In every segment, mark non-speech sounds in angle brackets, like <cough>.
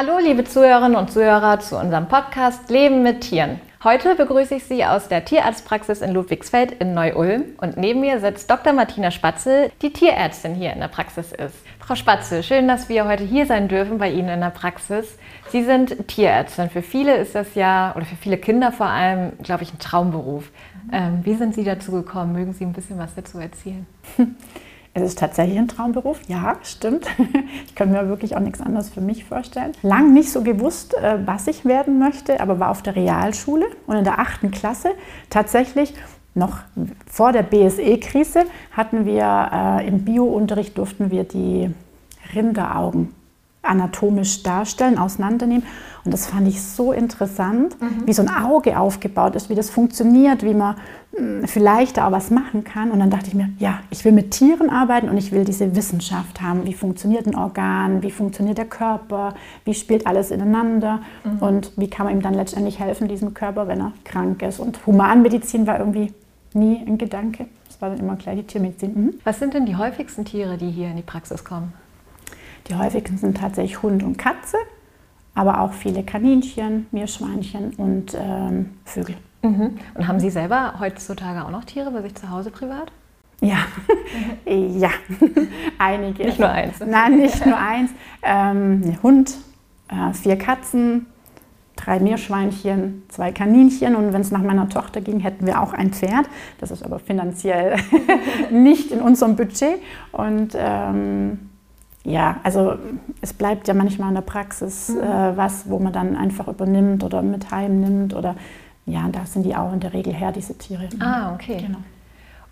Hallo, liebe Zuhörerinnen und Zuhörer zu unserem Podcast Leben mit Tieren. Heute begrüße ich Sie aus der Tierarztpraxis in Ludwigsfeld in Neu-Ulm und neben mir sitzt Dr. Martina Spatzel, die Tierärztin hier in der Praxis ist. Frau Spatzel, schön, dass wir heute hier sein dürfen bei Ihnen in der Praxis. Sie sind Tierärztin. Für viele ist das ja, oder für viele Kinder vor allem, glaube ich, ein Traumberuf. Ähm, wie sind Sie dazu gekommen? Mögen Sie ein bisschen was dazu erzählen? <laughs> Es ist tatsächlich ein Traumberuf, ja, stimmt. <laughs> Ich könnte mir wirklich auch nichts anderes für mich vorstellen. Lang nicht so gewusst, äh, was ich werden möchte, aber war auf der Realschule und in der achten Klasse tatsächlich noch vor der BSE-Krise hatten wir äh, im Biounterricht durften wir die Rinderaugen anatomisch darstellen, auseinandernehmen. Und das fand ich so interessant, mhm. wie so ein Auge aufgebaut ist, wie das funktioniert, wie man mh, hm, vielleicht da auch was machen kann. Und dann dachte ich mir, ja, ich will mit Tieren arbeiten und ich will diese Wissenschaft haben. Wie funktioniert ein Organ? Wie funktioniert der Körper? Wie spielt alles ineinander? Mhm. Und wie kann man ihm dann letztendlich helfen, diesem Körper, wenn er krank ist? Und Humanmedizin war irgendwie nie ein Gedanke. Das war dann immer gleich die Tiermedizin. Mhm. Was sind denn die häufigsten Tiere, die hier in die Praxis kommen? Die häufigsten sind tatsächlich Hund und Katze, aber auch viele Kaninchen, Meerschweinchen und ähm, Vögel. Mhm. Und haben Sie selber heutzutage auch noch Tiere bei sich zu Hause privat? Ja, <laughs> ja, <laughs> einige. Nicht nur eins. Nein, nicht nur eins. Ähm, ein Hund, äh, vier Katzen, drei Meerschweinchen, zwei Kaninchen und wenn es nach meiner Tochter ging, hätten wir auch ein Pferd. Das ist aber finanziell <laughs> nicht in unserem Budget. Und ähm, ja, also es bleibt ja manchmal in der Praxis mhm. äh, was, wo man dann einfach übernimmt oder mit heimnimmt oder ja, da sind die auch in der Regel her, diese Tiere. Ah, okay. Genau.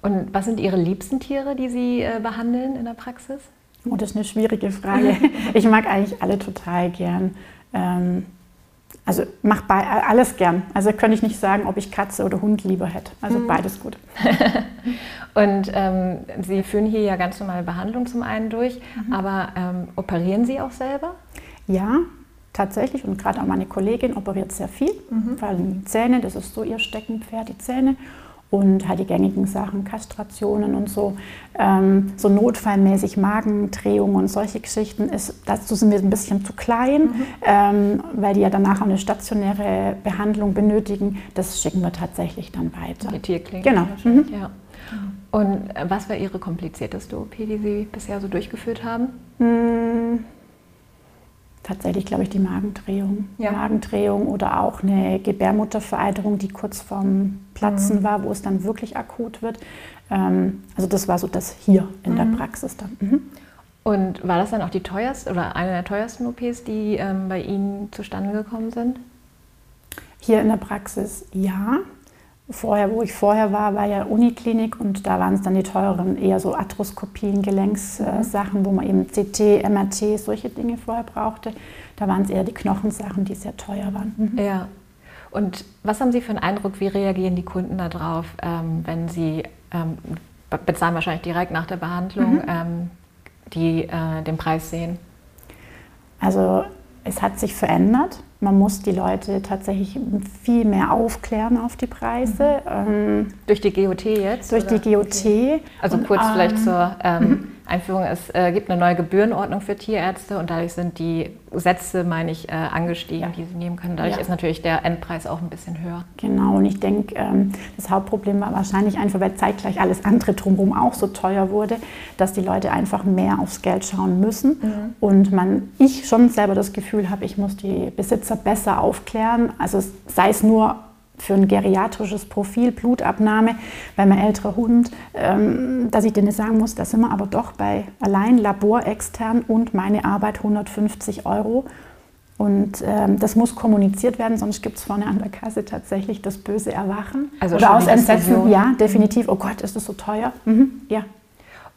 Und was sind Ihre liebsten Tiere, die Sie äh, behandeln in der Praxis? Oh, das ist eine schwierige Frage. <laughs> ich mag eigentlich alle total gern. Ähm, also mach bei, alles gern. Also könnte ich nicht sagen, ob ich Katze oder Hund lieber hätte. Also mhm. beides gut. <laughs> und ähm, Sie führen hier ja ganz normale Behandlung zum einen durch, mhm. aber ähm, operieren Sie auch selber? Ja, tatsächlich. Und gerade auch meine Kollegin operiert sehr viel, mhm. vor allem die Zähne, das ist so ihr Steckenpferd, die Zähne und halt die gängigen Sachen, Kastrationen und so, ähm, so notfallmäßig Magendrehungen und solche Geschichten. Ist, dazu sind wir ein bisschen zu klein, mhm. ähm, weil die ja danach auch eine stationäre Behandlung benötigen. Das schicken wir tatsächlich dann weiter. Die Tierklinik. Genau. Mhm. Ja. Und äh, was war Ihre komplizierteste OP, die Sie bisher so durchgeführt haben? Mhm tatsächlich, glaube ich, die Magendrehung. Ja. Magendrehung oder auch eine Gebärmuttervereiterung, die kurz vorm Platzen mhm. war, wo es dann wirklich akut wird. Ähm, also das war so das hier in mhm. der Praxis dann. Mhm. Und war das dann auch die teuerste oder eine der teuersten OPs, die ähm, bei Ihnen zustande gekommen sind? Hier in der Praxis ja. Vorher, wo ich vorher war, war ja Uniklinik und da waren es dann die teureren, eher so Arthroskopien, Gelenkssachen, mhm. wo man eben CT, MRT, solche Dinge vorher brauchte. Da waren es eher die Knochensachen, die sehr teuer waren. Mhm. Ja. Und was haben Sie für einen Eindruck, wie reagieren die Kunden darauf, ähm, wenn sie ähm, bezahlen wahrscheinlich direkt nach der Behandlung, mhm. ähm, die äh, den Preis sehen? Also es hat sich verändert. Man muss die Leute tatsächlich viel mehr aufklären auf die Preise. Mhm. Ähm, durch die GOT jetzt? Durch oder? die GOT. Okay. Also kurz Und, vielleicht ähm, zur ähm, mhm. Einführung. Es äh, gibt eine neue Gebührenordnung für Tierärzte und dadurch sind die Sätze, meine ich, äh, angestiegen, ja. die sie nehmen können. Dadurch ja. ist natürlich der Endpreis auch ein bisschen höher. Genau, und ich denke, ähm, das Hauptproblem war wahrscheinlich einfach, weil zeitgleich alles andere drumherum auch so teuer wurde, dass die Leute einfach mehr aufs Geld schauen müssen. Mhm. Und man, ich schon selber das Gefühl habe, ich muss die Besitzer besser aufklären. Also sei es nur für ein geriatrisches Profil, Blutabnahme bei meinem älteren Hund, ähm, dass ich denen sagen muss, da sind wir aber doch bei allein Labor extern und meine Arbeit 150 Euro. Und ähm, das muss kommuniziert werden, sonst gibt es vorne an der Kasse tatsächlich das böse Erwachen. Also Oder aus Entsetzen. Ja, definitiv. Oh Gott, ist das so teuer? Mhm, ja.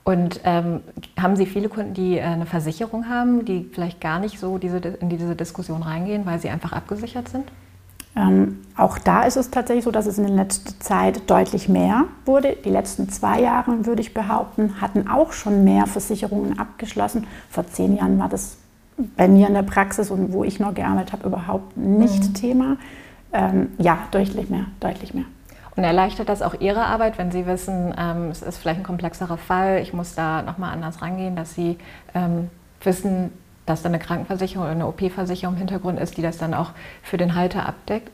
Und ähm, haben Sie viele Kunden, die äh, eine Versicherung haben, die vielleicht gar nicht so diese, in diese Diskussion reingehen, weil sie einfach abgesichert sind? Ähm, auch da ist es tatsächlich so, dass es in der letzten Zeit deutlich mehr wurde. Die letzten zwei Jahre, würde ich behaupten, hatten auch schon mehr Versicherungen abgeschlossen. Vor zehn Jahren war das bei mir in der Praxis und wo ich noch gearbeitet habe, überhaupt nicht mhm. Thema. Ähm, ja, deutlich mehr, deutlich mehr. Und erleichtert das auch Ihre Arbeit, wenn Sie wissen, ähm, es ist vielleicht ein komplexerer Fall, ich muss da nochmal anders rangehen, dass Sie ähm, wissen, dass da eine Krankenversicherung oder eine OP-Versicherung im Hintergrund ist, die das dann auch für den Halter abdeckt?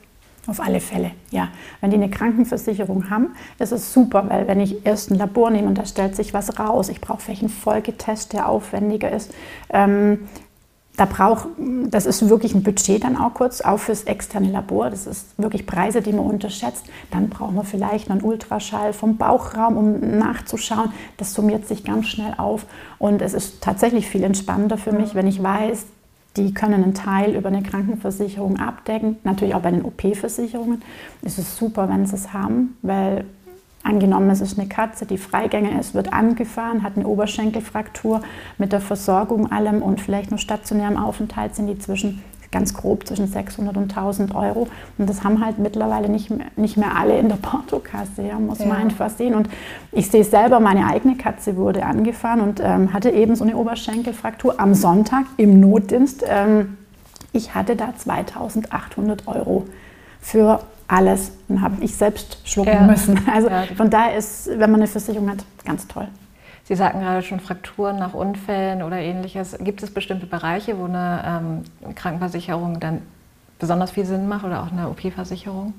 Auf alle Fälle, ja. Wenn die eine Krankenversicherung haben, ist es super, weil wenn ich erst ein Labor nehme und da stellt sich was raus, ich brauche vielleicht einen Folgetest, der aufwendiger ist, ähm, da braucht, das ist wirklich ein Budget dann auch kurz, auch fürs externe Labor. Das ist wirklich Preise, die man unterschätzt. Dann brauchen wir vielleicht einen Ultraschall vom Bauchraum, um nachzuschauen. Das summiert sich ganz schnell auf. Und es ist tatsächlich viel entspannender für mich, wenn ich weiß, die können einen Teil über eine Krankenversicherung abdecken. Natürlich auch bei den OP-Versicherungen ist es super, wenn sie es haben, weil Angenommen, es ist eine Katze, die Freigänger ist, wird angefahren, hat eine Oberschenkelfraktur mit der Versorgung allem und vielleicht nur stationärem Aufenthalt sind die zwischen ganz grob zwischen 600 und 1000 Euro. Und das haben halt mittlerweile nicht mehr, nicht mehr alle in der Portokasse, ja, muss ja. man einfach sehen. Und ich sehe selber, meine eigene Katze wurde angefahren und ähm, hatte eben so eine Oberschenkelfraktur am Sonntag im Notdienst. Ähm, ich hatte da 2800 Euro für alles und habe ich selbst schlucken ja. müssen. Also ja. von daher ist, wenn man eine Versicherung hat, ganz toll. Sie sagten gerade schon Frakturen nach Unfällen oder ähnliches. Gibt es bestimmte Bereiche, wo eine ähm, Krankenversicherung dann besonders viel Sinn macht oder auch eine OP-Versicherung?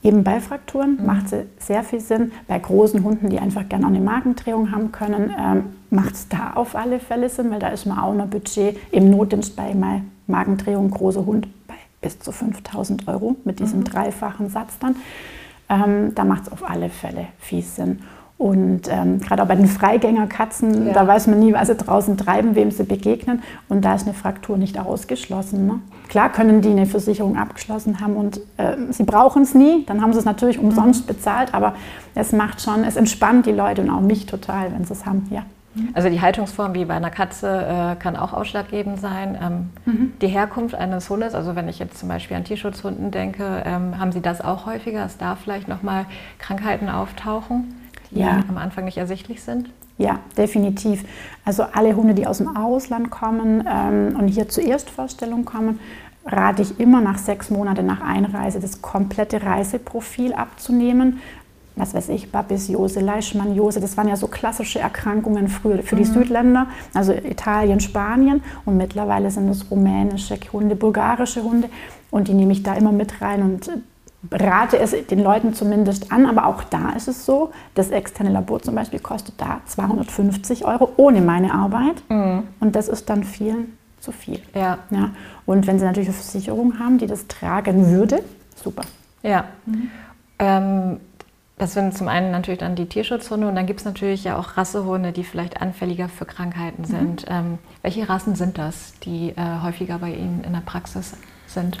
Eben bei Frakturen mhm. macht es sehr viel Sinn. Bei großen Hunden, die einfach gerne eine Magendrehung haben können, ähm, macht es da auf alle Fälle Sinn, weil da ist man auch noch Budget im Notdienst bei Magendrehung, großer Hund bis zu 5000 Euro mit diesem mhm. dreifachen Satz dann. Ähm, da macht es auf alle Fälle viel Sinn. Und ähm, gerade auch bei den Freigängerkatzen, ja. da weiß man nie, was sie draußen treiben, wem sie begegnen. Und da ist eine Fraktur nicht ausgeschlossen. Ne? Klar können die eine Versicherung abgeschlossen haben und äh, sie brauchen es nie, dann haben sie es natürlich umsonst mhm. bezahlt, aber es macht schon, es entspannt die Leute und auch mich total, wenn sie es haben. Ja. Also die Haltungsform wie bei einer Katze äh, kann auch ausschlaggebend sein. Ähm, mhm. Die Herkunft eines Hundes, also wenn ich jetzt zum Beispiel an Tierschutzhunden denke, ähm, haben Sie das auch häufiger, dass da vielleicht nochmal Krankheiten auftauchen, die ja. am Anfang nicht ersichtlich sind? Ja, definitiv. Also alle Hunde, die aus dem Ausland kommen ähm, und hier zur Erstvorstellung kommen, rate ich immer nach sechs Monaten nach Einreise das komplette Reiseprofil abzunehmen, was weiß ich, Babesiose, Leishmaniose, das waren ja so klassische Erkrankungen früher für die mhm. Südländer, also Italien, Spanien und mittlerweile sind es rumänische Hunde, bulgarische Hunde und die nehme ich da immer mit rein und rate es den Leuten zumindest an, aber auch da ist es so, das externe Labor zum Beispiel kostet da 250 Euro ohne meine Arbeit mhm. und das ist dann vielen zu viel. Ja. ja. Und wenn sie natürlich eine Versicherung haben, die das tragen würde, super. Ja. Mhm. Ähm, das sind zum einen natürlich dann die Tierschutzhunde und dann gibt es natürlich ja auch Rassehunde, die vielleicht anfälliger für Krankheiten mhm. sind. Mhm. Ähm, welche Rassen sind das, die äh, häufiger bei Ihnen in der Praxis sind?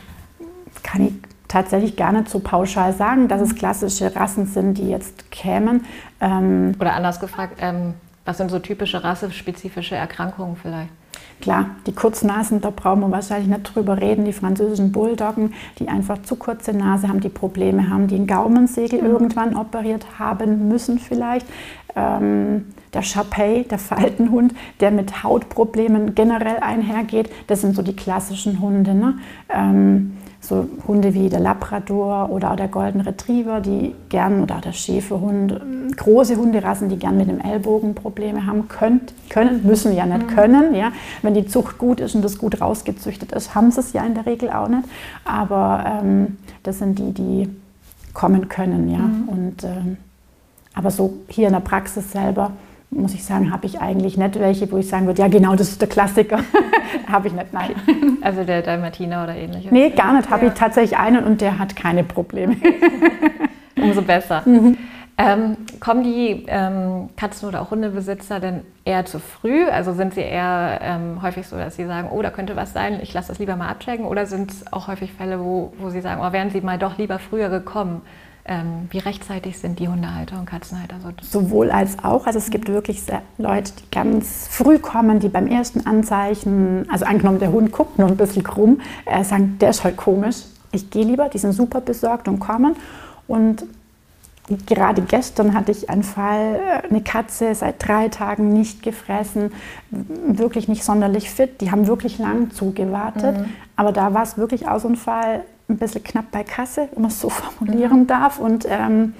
Das kann ich tatsächlich gar nicht so pauschal sagen, dass es klassische Rassen sind, die jetzt kämen. Ähm Oder anders gefragt, ähm, was sind so typische rassespezifische Erkrankungen vielleicht? Klar, die Kurznasen, da brauchen wir wahrscheinlich nicht drüber reden. Die französischen Bulldoggen, die einfach zu kurze Nase haben, die Probleme haben, die einen Gaumensegel mhm. irgendwann operiert haben müssen vielleicht. Ähm, der Chapey, der Faltenhund, der mit Hautproblemen generell einhergeht, das sind so die klassischen Hunde. Ne? Ähm, so Hunde wie der Labrador oder auch der Golden Retriever, die gern, oder der Schäferhund, große Hunderassen, die gern mit dem Ellbogen Probleme haben könnt, können, müssen ja nicht mhm. können. Ja. Wenn die Zucht gut ist und das gut rausgezüchtet ist, haben sie es ja in der Regel auch nicht. Aber ähm, das sind die, die kommen können. Ja. Mhm. Und, ähm, aber so hier in der Praxis selber, muss ich sagen, habe ich eigentlich nicht welche, wo ich sagen würde, ja genau, das ist der Klassiker. <laughs> <laughs> habe ich nicht, nein. Also der Dalmatiner oder ähnliches? Nee, gar nicht. Habe ich tatsächlich einen und der hat keine Probleme. <laughs> Umso besser. Mhm. Ähm, kommen die ähm, Katzen- oder auch Hundebesitzer denn eher zu früh? Also sind sie eher ähm, häufig so, dass sie sagen, oh, da könnte was sein, ich lasse das lieber mal abchecken? Oder sind es auch häufig Fälle, wo, wo sie sagen, oh, wären sie mal doch lieber früher gekommen? Ähm, wie rechtzeitig sind die Hundehalter und Katzenhalter? So? Sowohl als auch. Also es gibt wirklich Leute, die ganz früh kommen, die beim ersten Anzeichen, also angenommen, der Hund guckt nur ein bisschen krumm, äh, sagen, der ist halt komisch. Ich gehe lieber, die sind super besorgt und kommen. Und gerade gestern hatte ich einen Fall, äh, eine Katze seit drei Tagen nicht gefressen, wirklich nicht sonderlich fit. Die haben wirklich lang zugewartet. Mhm. Aber da war es wirklich auch so ein Fall, ein bisschen knapp bei Kasse, wenn man es so <laughs> formulieren mhm. darf. Und ähm,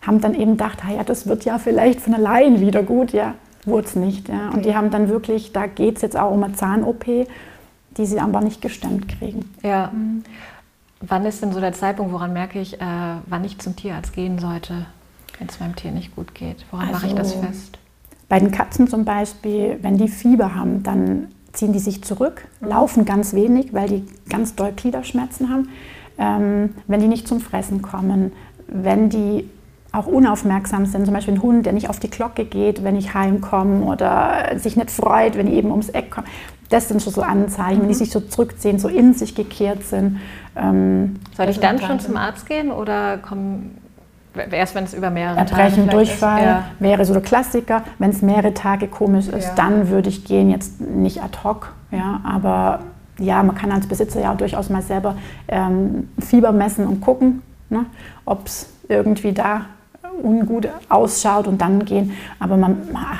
haben dann eben gedacht, ah ja, das wird ja vielleicht von allein wieder gut. Ja, Wurde es nicht, ja. Und die haben dann wirklich, da geht es jetzt auch um eine Zahn-OP, die sie aber nicht gestemmt kriegen. Ja. Mhm. Wann ist denn so der Zeitpunkt, woran merke ich, äh, wann ich zum Tierarzt gehen sollte, wenn es meinem Tier nicht gut geht? Woran also, mache ich das also fest? Bei den Katzen zum Beispiel, wenn die Fieber haben, dann ziehen die sich zurück, mhm. laufen ganz wenig, weil die ganz doll Gliederschmerzen haben. Ähm, wenn die nicht zum Fressen kommen, wenn die auch unaufmerksam sind, zum Beispiel ein Hund, der nicht auf die Glocke geht, wenn ich heimkomme oder sich nicht freut, wenn ich eben ums Eck komme. Das sind schon so Anzeichen, mhm. wenn die sich so zurückziehen, so in sich gekehrt sind. Ähm, Soll ich dann schon zum Arzt gehen oder kommen erst wenn es über mehrere Erbrechen, Tage Durchfall ja. wäre so der Klassiker. Wenn es mehrere Tage komisch ist, ja. dann würde ich gehen, jetzt nicht ad hoc, ja, aber ja, man kann als Besitzer ja durchaus mal selber ähm, Fieber messen und gucken, ne, ob es irgendwie da ungut ausschaut und dann gehen. Aber man,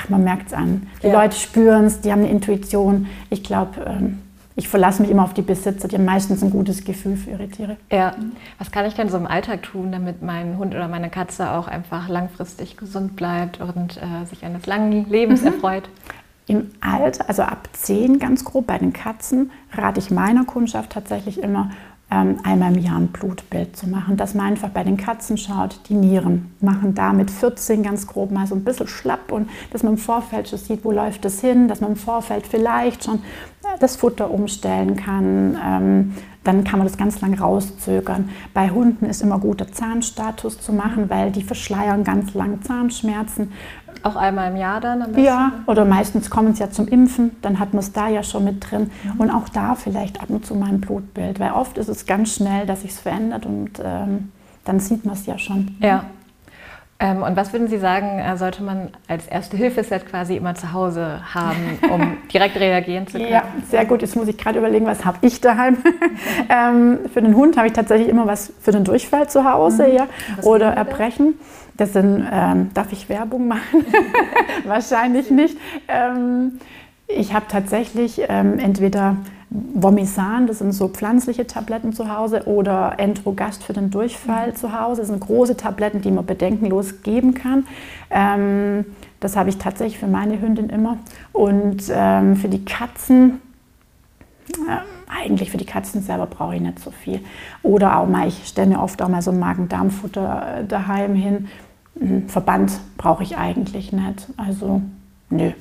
man merkt es an. Die ja. Leute spüren es, die haben eine Intuition. Ich glaube, ähm, ich verlasse mich immer auf die Besitzer, die haben meistens ein gutes Gefühl für ihre Tiere. Ja. Was kann ich denn so im Alltag tun, damit mein Hund oder meine Katze auch einfach langfristig gesund bleibt und äh, sich eines langen Lebens mhm. erfreut? Im Alter, also ab 10 ganz grob bei den Katzen, rate ich meiner Kundschaft tatsächlich immer, einmal im Jahr ein Blutbild zu machen, dass man einfach bei den Katzen schaut, die Nieren machen da mit 14 ganz grob mal so ein bisschen schlapp und dass man im Vorfeld schon sieht, wo läuft es hin, dass man im Vorfeld vielleicht schon das Futter umstellen kann. Ähm, dann kann man das ganz lang rauszögern. Bei Hunden ist immer gut, der Zahnstatus zu machen, weil die verschleiern ganz lang Zahnschmerzen. Auch einmal im Jahr dann? Am ja, oder meistens kommen sie ja zum Impfen, dann hat man es da ja schon mit drin. Mhm. Und auch da vielleicht ab und zu mal ein Blutbild, weil oft ist es ganz schnell, dass sich es verändert und ähm, dann sieht man es ja schon. Ja. Ähm, und was würden Sie sagen, äh, sollte man als erste Hilfeset quasi immer zu Hause haben, um <laughs> direkt reagieren zu können? Ja, sehr gut. Jetzt muss ich gerade überlegen, was habe ich daheim? <laughs> ähm, für den Hund habe ich tatsächlich immer was für den Durchfall zu Hause mhm. ja, oder Erbrechen. Das sind, ähm, darf ich Werbung machen? <laughs> Wahrscheinlich nicht. Ähm, ich habe tatsächlich ähm, entweder Vomisan, das sind so pflanzliche Tabletten zu Hause, oder Entrogast für den Durchfall mhm. zu Hause. Das sind große Tabletten, die man bedenkenlos geben kann. Ähm, das habe ich tatsächlich für meine Hündin immer. Und ähm, für die Katzen, äh, eigentlich für die Katzen selber brauche ich nicht so viel. Oder auch mal, ich stelle mir oft auch mal so Magen-Darm-Futter äh, daheim hin Verband brauche ich eigentlich nicht. Also, nö.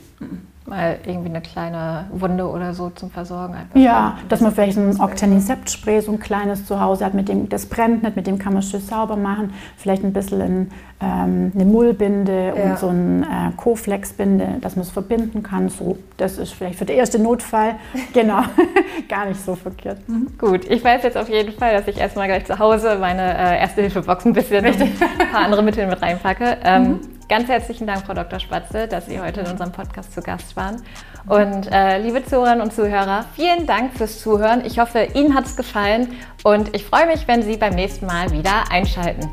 Mal irgendwie eine kleine Wunde oder so zum Versorgen. ja, dass man vielleicht ein Octanisept-Spray, so ein kleines zu Hause hat, mit dem das brennt nicht, mit dem kann man schön sauber machen. Vielleicht ein bisschen in, ähm, eine Mullbinde ja. und so ein äh, Koflex-Binde, dass man es verbinden kann. So, das ist vielleicht für den ersten Notfall <laughs> genau <laughs> gar nicht so verkehrt. Mhm. Gut, ich weiß jetzt auf jeden Fall, dass ich erstmal gleich zu Hause meine äh, Erste-Hilfe-Box ein bisschen ein paar andere Mittel mit reinpacke. Ähm, <laughs> mhm. Ganz herzlichen Dank, Frau Dr. Spatze, dass Sie heute in unserem Podcast zu Gast waren. Und äh, liebe Zuhörerinnen und Zuhörer, vielen Dank fürs Zuhören. Ich hoffe, Ihnen hat es gefallen und ich freue mich, wenn Sie beim nächsten Mal wieder einschalten.